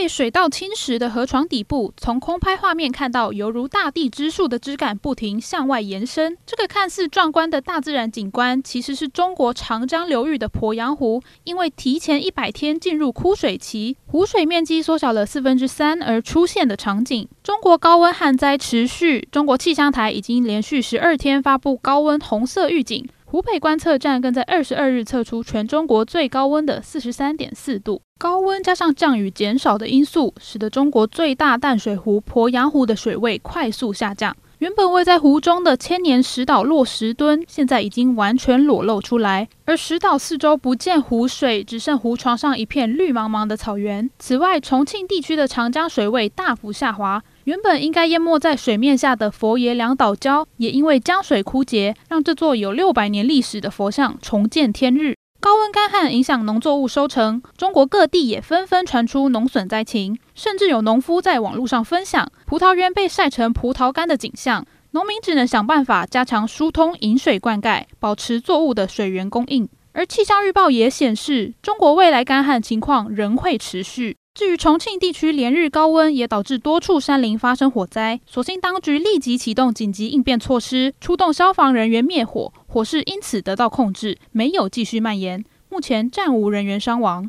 被水稻侵蚀的河床底部，从空拍画面看到，犹如大地之树的枝干不停向外延伸。这个看似壮观的大自然景观，其实是中国长江流域的鄱阳湖，因为提前一百天进入枯水期，湖水面积缩小了四分之三而出现的场景。中国高温旱灾持续，中国气象台已经连续十二天发布高温红色预警。湖北观测站更在二十二日测出全中国最高温的四十三点四度。高温加上降雨减少的因素，使得中国最大淡水湖鄱阳湖的水位快速下降。原本位在湖中的千年石岛落石墩，现在已经完全裸露出来，而石岛四周不见湖水，只剩湖床上一片绿茫茫的草原。此外，重庆地区的长江水位大幅下滑。原本应该淹没在水面下的佛爷两岛礁，也因为江水枯竭，让这座有六百年历史的佛像重见天日。高温干旱影响农作物收成，中国各地也纷纷传出农损灾情，甚至有农夫在网络上分享葡萄园被晒成葡萄干的景象。农民只能想办法加强疏通引水灌溉，保持作物的水源供应。而气象预报也显示，中国未来干旱情况仍会持续。至于重庆地区连日高温，也导致多处山林发生火灾，所幸当局立即启动紧急应变措施，出动消防人员灭火，火势因此得到控制，没有继续蔓延。目前暂无人员伤亡。